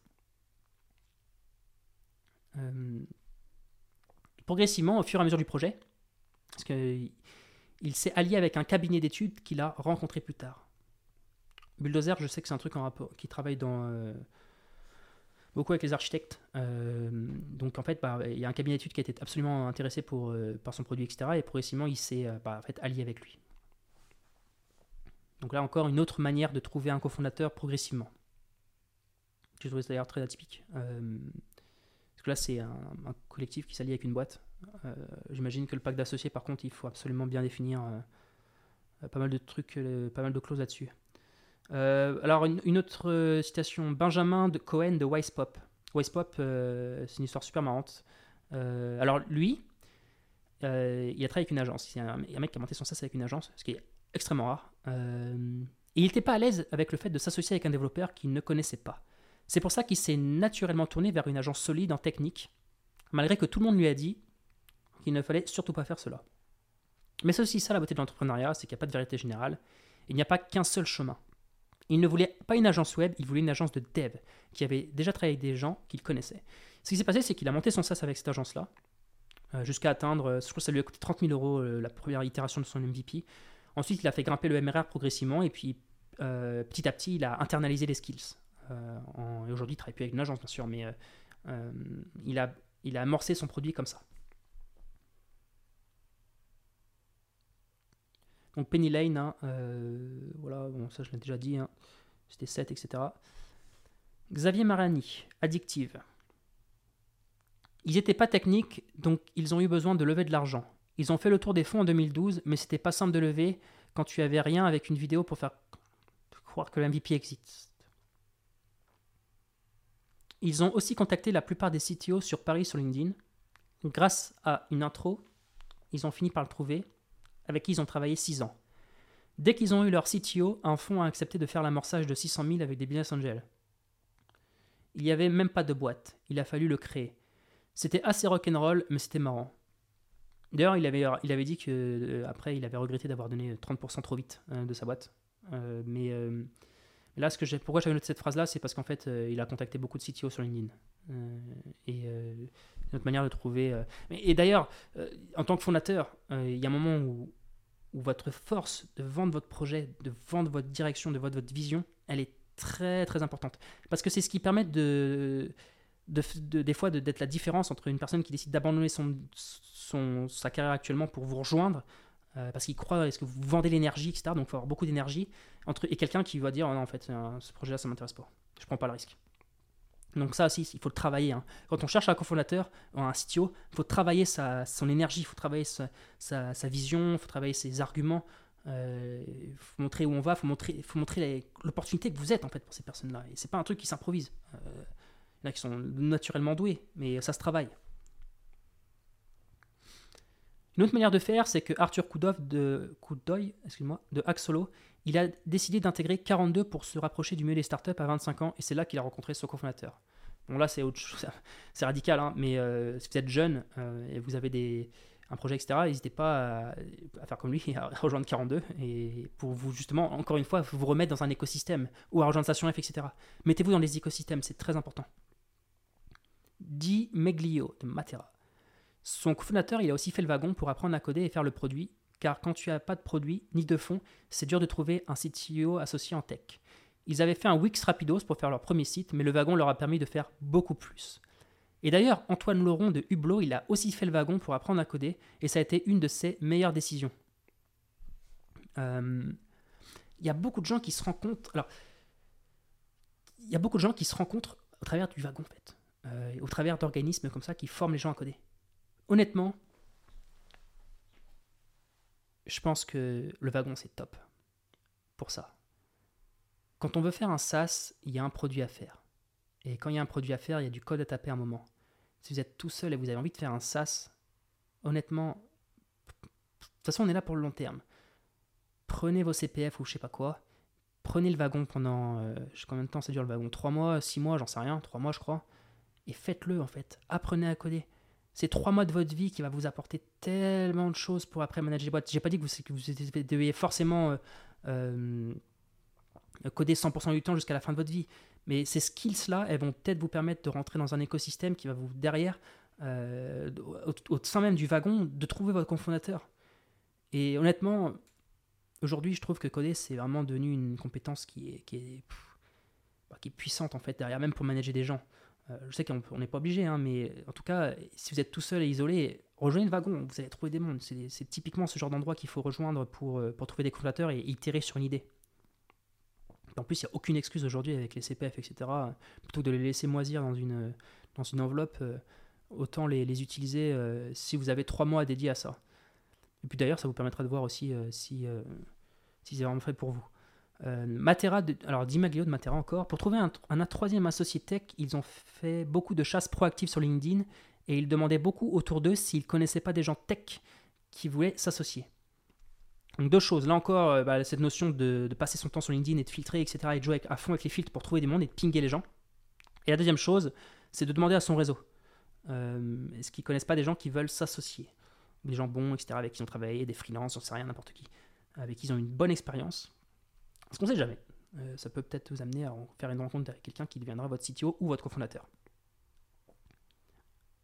progressivement au fur et à mesure du projet, parce qu'il s'est allié avec un cabinet d'études qu'il a rencontré plus tard. Bulldozer, je sais que c'est un truc qui travaille euh, beaucoup avec les architectes. Euh, donc en fait, bah, il y a un cabinet d'études qui été absolument intéressé euh, par son produit, etc. Et progressivement, il s'est bah, allié avec lui. Donc là encore, une autre manière de trouver un cofondateur progressivement. Je trouve d'ailleurs très atypique. parce que là, c'est un, collectif qui s'allie avec une boîte. J'imagine que le pacte d'associés, par contre, il faut absolument bien définir pas mal de trucs, pas mal de clauses là-dessus. Euh, alors, une, autre euh, citation Benjamin de Cohen de Wisepop. Wisepop, euh, c'est une histoire super marrante. alors, lui, il a travaillé avec une agence. Il y a un, mec qui a monté son SaaS avec une agence, ce qui est extrêmement rare. et il n'était pas à l'aise avec le fait de s'associer avec un développeur qu'il ne connaissait pas. C'est pour ça qu'il s'est naturellement tourné vers une agence solide en technique, malgré que tout le monde lui a dit qu'il ne fallait surtout pas faire cela. Mais c'est aussi ça la beauté de l'entrepreneuriat, c'est qu'il n'y a pas de vérité générale. Il n'y a pas qu'un seul chemin. Il ne voulait pas une agence web, il voulait une agence de dev qui avait déjà travaillé avec des gens qu'il connaissait. Ce qui s'est passé, c'est qu'il a monté son SaaS avec cette agence-là, euh, jusqu'à atteindre, euh, je crois que ça lui a coûté 30 000 euros euh, la première itération de son MVP. Ensuite, il a fait grimper le MRR progressivement, et puis petit à petit, il a internalisé les skills. et aujourd'hui, il travaille plus avec une agence, bien sûr, mais il, a, il a amorcé son produit comme ça. Donc Penny Lane, hein, euh, voilà, bon, ça je l'ai déjà dit, hein, c'était 7, etc. Xavier Marani, Addictive. Ils n'étaient pas techniques, donc ils ont eu besoin de lever de l'argent. Ils ont fait le tour des fonds en 2012, mais c'était pas simple de lever quand tu avais rien avec une vidéo pour faire croire que le MVP existe. Ils ont aussi contacté la plupart des CTO sur Paris sur LinkedIn. Grâce à une intro, ils ont fini par le trouver, avec qui ils ont travaillé 6 ans. Dès qu'ils ont eu leur CTO, un fonds a accepté de faire l'amorçage de 600 000 avec des business angels. Il n'y avait même pas de boîte, il a fallu le créer. C'était assez rock'n'roll, mais c'était marrant. D'ailleurs, il avait, dit que euh, après, il avait regretté d'avoir donné 30% trop vite euh, de sa boîte. Euh, mais là, ce que pourquoi j'avais noté cette phrase-là, c'est parce qu'en fait, il a contacté beaucoup de CTO sur LinkedIn. et notre manière de trouver. et d'ailleurs, en tant que fondateur, il y a un moment où, votre force de vendre votre projet, de vendre votre direction, de vendre votre vision, elle est très très importante. Parce que c'est ce qui permet de, de, des fois d'être la différence entre une personne qui décide d'abandonner son, sa carrière actuellement pour vous rejoindre, euh, parce qu'il croit, est-ce que vous vendez l'énergie, etc. Donc il faut avoir beaucoup d'énergie, entre, et quelqu'un qui va dire, oh non, en fait, euh, ce projet-là, ça m'intéresse pas. Je prends pas le risque. Donc ça aussi, il faut le travailler. Hein. Quand on cherche un cofondateur, un CTO, il faut travailler son énergie, il faut travailler sa, vision, il faut travailler ses arguments. Il euh, faut montrer où on va, il faut montrer, faut montrer l'opportunité que vous êtes en fait pour ces personnes-là. Et c'est pas un truc qui s'improvise. Il y en a qui sont naturellement doués, mais ça se travaille. Une autre manière de faire, c'est que Arthur Koudov de excuse-moi, de Axolo, il a décidé d'intégrer 42 pour se rapprocher du milieu des startups à 25 ans, et c'est là qu'il a rencontré son cofondateur. Bon là c'est autre chose, (laughs) c'est radical, hein, mais euh, si vous êtes jeune et vous avez un projet, etc., n'hésitez pas à, faire comme lui, (laughs) à rejoindre 42, et pour vous, justement, encore une fois, vous remettre dans un écosystème, ou à rejoindre Station F, etc. Mettez-vous dans les écosystèmes, c'est très important. Di Meglio de Matera. Son cofondateur, il a aussi fait le wagon pour apprendre à coder et faire le produit, car quand tu n'as pas de produit ni de fond, c'est dur de trouver un CTO associé en tech. Ils avaient fait un Wix Rapidos pour faire leur premier site, mais le wagon leur a permis de faire beaucoup plus. Et d'ailleurs, Antoine Laurent de Hublot, il a aussi fait le wagon pour apprendre à coder, et ça a été une de ses meilleures décisions. Euh, il y a beaucoup de gens qui se rencontrent. Alors, il y a beaucoup de gens qui se rencontrent au travers du wagon, en fait, euh, au travers d'organismes comme ça qui forment les gens à coder. Honnêtement, je pense que le wagon c'est top pour ça. Quand on veut faire un SaaS, il y a un produit à faire. Et quand il y a un produit à faire, il y a du code à taper un moment si vous êtes tout seul et vous avez envie de faire un SaaS, honnêtement, de toute façon, on est là pour le long terme. Prenez vos CPF ou je sais pas quoi, prenez le wagon pendant, euh, combien de temps ça dure le wagon? 3 mois, 6 mois, j'en sais rien, 3 mois je crois, et faites-le en fait. Apprenez à coder. C'est 3 mois de votre vie qui va vous apporter tellement de choses pour après manager les boîtes. J'ai pas dit que vous, que vous deviez forcément euh, euh, coder 100% du temps jusqu'à la fin de votre vie. Mais ces skills-là, elles vont peut-être vous permettre de rentrer dans un écosystème qui va vous, derrière, euh, au, sein même du wagon, de trouver votre cofondateur. Et honnêtement, aujourd'hui, je trouve que coder, c'est vraiment devenu une compétence qui est, qui est puissante, en fait, derrière, même pour manager des gens. Euh, je sais qu'on n'est pas obligé, hein, mais en tout cas, si vous êtes tout seul et isolé, rejoignez le wagon, vous allez trouver des mondes. C'est typiquement ce genre d'endroit qu'il faut rejoindre pour, euh, pour trouver des cofondateurs et itérer sur une idée. En plus, il n'y a aucune excuse aujourd'hui avec les CPF, etc. Plutôt que de les laisser moisir dans une, dans une enveloppe, euh, autant les, les utiliser si vous avez trois mois dédiés à ça. Et puis d'ailleurs, ça vous permettra de voir aussi si, si c'est vraiment fait pour vous. Matera, alors Dimaglio de Matera encore, pour trouver un, troisième associé tech, ils ont fait beaucoup de chasses proactives sur LinkedIn et ils demandaient beaucoup autour d'eux s'ils connaissaient pas des gens tech qui voulaient s'associer. Donc deux choses. Là encore, euh, bah, cette notion de, passer son temps sur LinkedIn et de filtrer, etc. et de jouer à fond avec les filtres pour trouver des mondes et de pinguer les gens. Et la deuxième chose, c'est de demander à son réseau. Euh, est-ce qu'ils connaissent pas des gens qui veulent s'associer? Des gens bons, etc. avec qui ils ont travaillé, des freelances, on sait rien, n'importe qui. Avec qui ils ont une bonne expérience. Parce qu'on sait jamais. Euh, ça peut peut-être vous amener à faire une rencontre avec quelqu'un qui deviendra votre CTO ou votre cofondateur.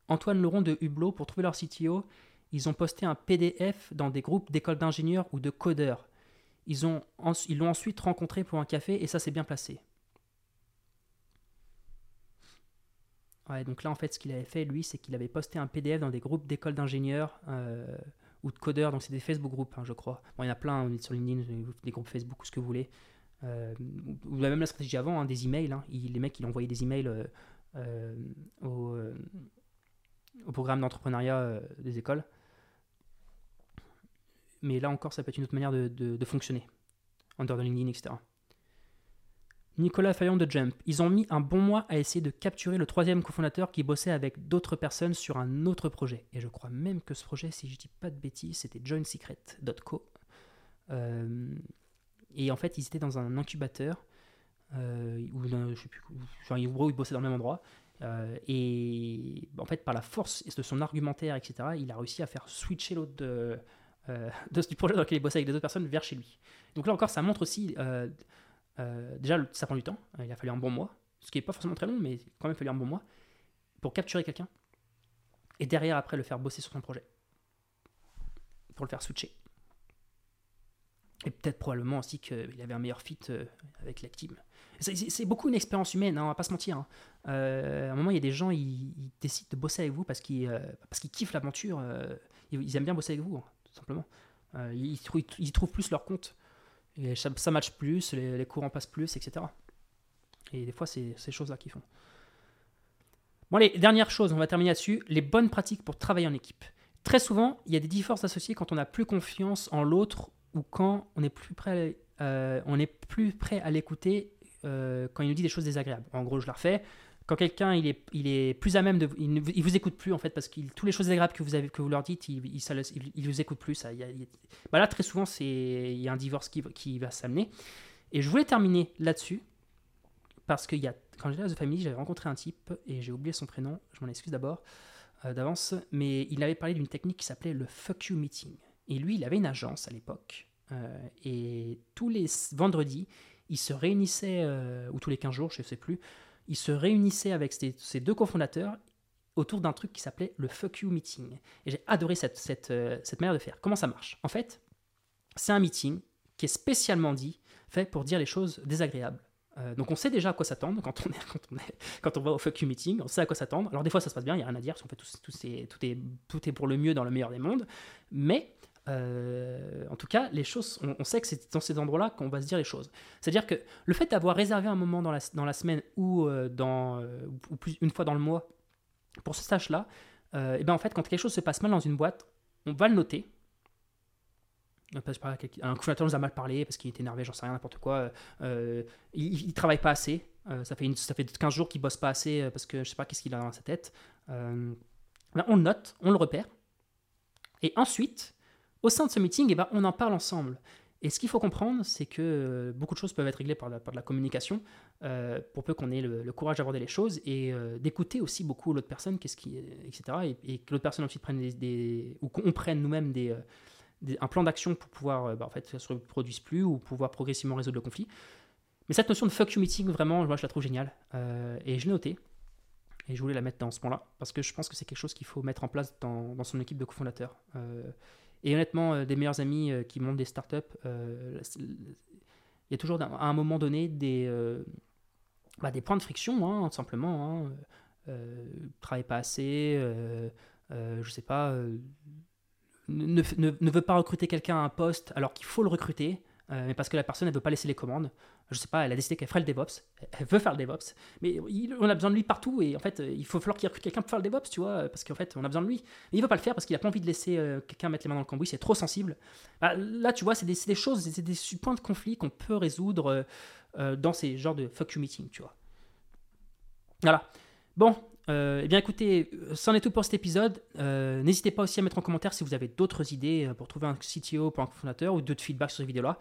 Antoine Laurent de Hublot, pour trouver leur CTO, ils ont posté un PDF dans des groupes d'écoles d'ingénieurs ou de codeurs. Ils l'ont ensuite rencontré pour un café et ça s'est bien placé. Ouais, donc là, en fait, ce qu'il avait fait, lui, c'est qu'il avait posté un PDF dans des groupes d'écoles d'ingénieurs euh, ou de codeurs. Donc, c'est des Facebook groupes, hein, je crois. Bon, il y en a plein on est sur LinkedIn, des groupes Facebook ou ce que vous voulez. Euh, ou même la stratégie avant, hein, des emails. Hein. les mecs, ils envoyaient des emails euh, euh au, au, programme d'entrepreneuriat des écoles mais là encore, ça peut être une autre manière de, fonctionner, en dehors de LinkedIn, etc. Nicolas Fayon de Jump. Ils ont mis un bon mois à essayer de capturer le troisième cofondateur qui bossait avec d'autres personnes sur un autre projet. Et je crois même que ce projet, si je dis pas de bêtises, c'était joinsecret.co. Euh, et en fait, ils étaient dans un incubateur, euh, ou je sais plus, ils bossaient dans le même endroit. Euh, et en fait, par la force de son argumentaire, etc., il a réussi à faire switcher l'autre de, euh, (laughs) du projet dans lequel il bossait avec des autres personnes vers chez lui. Donc là encore, ça montre aussi euh, déjà, ça prend du temps. Euh, il a fallu un bon mois, ce qui n'est pas forcément très long, mais il a quand même fallu un bon mois pour capturer quelqu'un et derrière, après, le faire bosser sur son projet pour le faire switcher. Et peut-être probablement aussi qu'il avait un meilleur fit euh, avec la team. C'est beaucoup une expérience humaine, hein, on va pas se mentir. Hein. à un moment, il y a des gens, ils, décident de bosser avec vous parce qu'ils kiffent l'aventure. ils, aiment bien bosser avec vous, hein, tout simplement. ils, ils, trouvent plus leur compte ça, ça match plus, les, courants passent plus, etc. Et des fois, c'est ces choses-là qui font. Bon, allez, dernière chose, on va terminer là-dessus. Les bonnes pratiques pour travailler en équipe. Très souvent, il y a des différences associées quand on n'a plus confiance en l'autre ou quand on est plus prêt, euh, on est plus prêt à l'écouter euh, quand il nous dit des choses désagréables. En gros, je la refais quand quelqu'un il est, il est plus à même de il, il vous écoute plus en fait parce que toutes les choses agréables que vous avez que vous leur dites il, il, vous écoute plus bah là très souvent c'est il y a un divorce qui, qui va s'amener. Et je voulais terminer là-dessus parce que y a, quand j'étais à The Family j'avais rencontré un type et j'ai oublié son prénom je m'en excuse d'abord euh, d'avance mais il avait parlé d'une technique qui s'appelait le fuck you meeting. Et lui il avait une agence à l'époque euh, et tous les vendredis il se réunissait euh, ou tous les 15 jours je ne sais plus il se réunissait avec ses, deux cofondateurs autour d'un truc qui s'appelait le fuck you meeting. Et j'ai adoré cette, cette, euh, cette, manière de faire. Comment ça marche? En fait, c'est un meeting qui est spécialement dit, fait pour dire les choses désagréables. Euh, donc on sait déjà à quoi s'attendre quand on, est, (laughs) quand, on est, quand on va au fuck you meeting, on sait à quoi s'attendre. Alors des fois ça se passe bien, il n'y a rien à dire, parce fait tout, tout, est, tout, est, tout est pour le mieux dans le meilleur des mondes. Mais euh, en tout cas, les choses, on, sait que c'est dans ces endroits-là qu'on va se dire les choses. C'est-à-dire que le fait d'avoir réservé un moment dans la, dans la semaine ou, euh, dans, euh, ou plus, une fois dans le mois pour ce stage-là, et eh ben en fait, quand quelque chose se passe mal dans une boîte, on va le noter. Un cofondateur nous a mal parlé parce qu'il était énervé, j'en sais rien, n'importe quoi. il, il, travaille pas assez. ça, fait ça fait 15 jours qu'il bosse pas assez parce que je sais pas qu'est-ce qu'il a dans sa tête. Ben, on le note, on le repère. Et ensuite, au sein de ce meeting, eh ben, on en parle ensemble. Et ce qu'il faut comprendre, c'est que euh, beaucoup de choses peuvent être réglées par, par de la communication, euh, pour peu qu'on ait le, courage d'aborder les choses et euh, d'écouter aussi beaucoup l'autre personne, qu'est-ce qui, etc. Et, que l'autre personne ensuite prenne des, ou qu'on prenne nous-mêmes des, un plan d'action pour pouvoir, bah, en fait, ça se reproduise plus ou pouvoir progressivement résoudre le conflit. Mais cette notion de fuck you meeting, vraiment, je la trouve géniale. et je l'ai noté. Et je voulais la mettre dans ce point-là, parce que je pense que c'est quelque chose qu'il faut mettre en place dans, dans son équipe de cofondateurs. Et honnêtement, euh, des meilleurs amis euh, qui montent des startups, euh, il y a toujours à un moment donné des, bah, des points de friction, hein, simplement. Hein. travaille pas assez, je sais pas, ne, ne, ne, veut pas recruter quelqu'un à un poste alors qu'il faut le recruter. Euh, mais parce que la personne ne veut pas laisser les commandes. Je sais pas, elle a décidé qu'elle ferait le DevOps, elle veut faire le DevOps, mais on a besoin de lui partout et en fait, il faut falloir qu'il recrute quelqu'un pour faire le DevOps, tu vois, parce qu'en fait, on a besoin de lui. Mais il veut pas le faire parce qu'il a pas envie de laisser euh, quelqu'un mettre les mains dans le cambouis, c'est trop sensible. Bah, là, tu vois, c'est des, des, choses, c'est des points de conflit qu'on peut résoudre euh, dans ces genres de fuck you meeting, tu vois. Voilà. Bon, euh, eh bien écoutez, c'en est tout pour cet épisode. Euh, n'hésitez pas aussi à mettre en commentaire si vous avez d'autres idées euh, pour trouver un CTO pour un cofondateur ou d'autres feedbacks sur ces vidéos-là.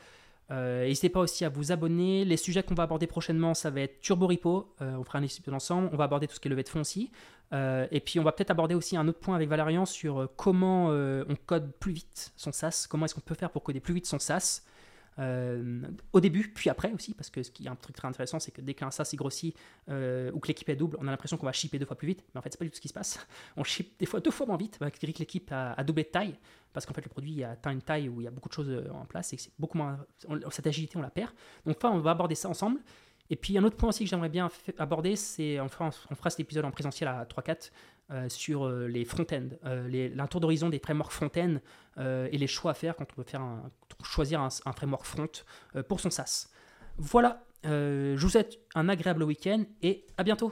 N'hésitez pas aussi à vous abonner. Les sujets qu'on va aborder prochainement, ça va être Turbo Repo. on fera un épisode ensemble. On va aborder tout ce qui est levée de fonds aussi. et puis on va peut-être aborder aussi un autre point avec Valérian sur comment on code plus vite son SaaS. Comment est-ce qu'on peut faire pour coder plus vite son SaaS euh, au début, puis après aussi, parce que ce qui est un truc très intéressant, c'est que dès qu'un SaaS grossit euh, ou que l'équipe est double, on a l'impression qu'on va shipper deux fois plus vite, mais en fait, c'est pas du tout ce qui se passe. (laughs) On ship des fois deux fois moins vite, que l'équipe a, a, doublé de taille, parce qu'en fait, le produit atteint une taille où il y a beaucoup de choses euh, en place et que c'est beaucoup moins. cette agilité, on la perd. Donc, enfin, on va aborder ça ensemble. Et puis un autre point aussi que j'aimerais bien aborder, c'est on on fera cet épisode en présentiel à 3-4 euh, sur euh, les front-end, euh, un tour d'horizon des frameworks front-end et les choix à faire quand on veut faire choisir un, un, framework front pour son SaaS. Voilà, je vous souhaite un agréable week-end et à bientôt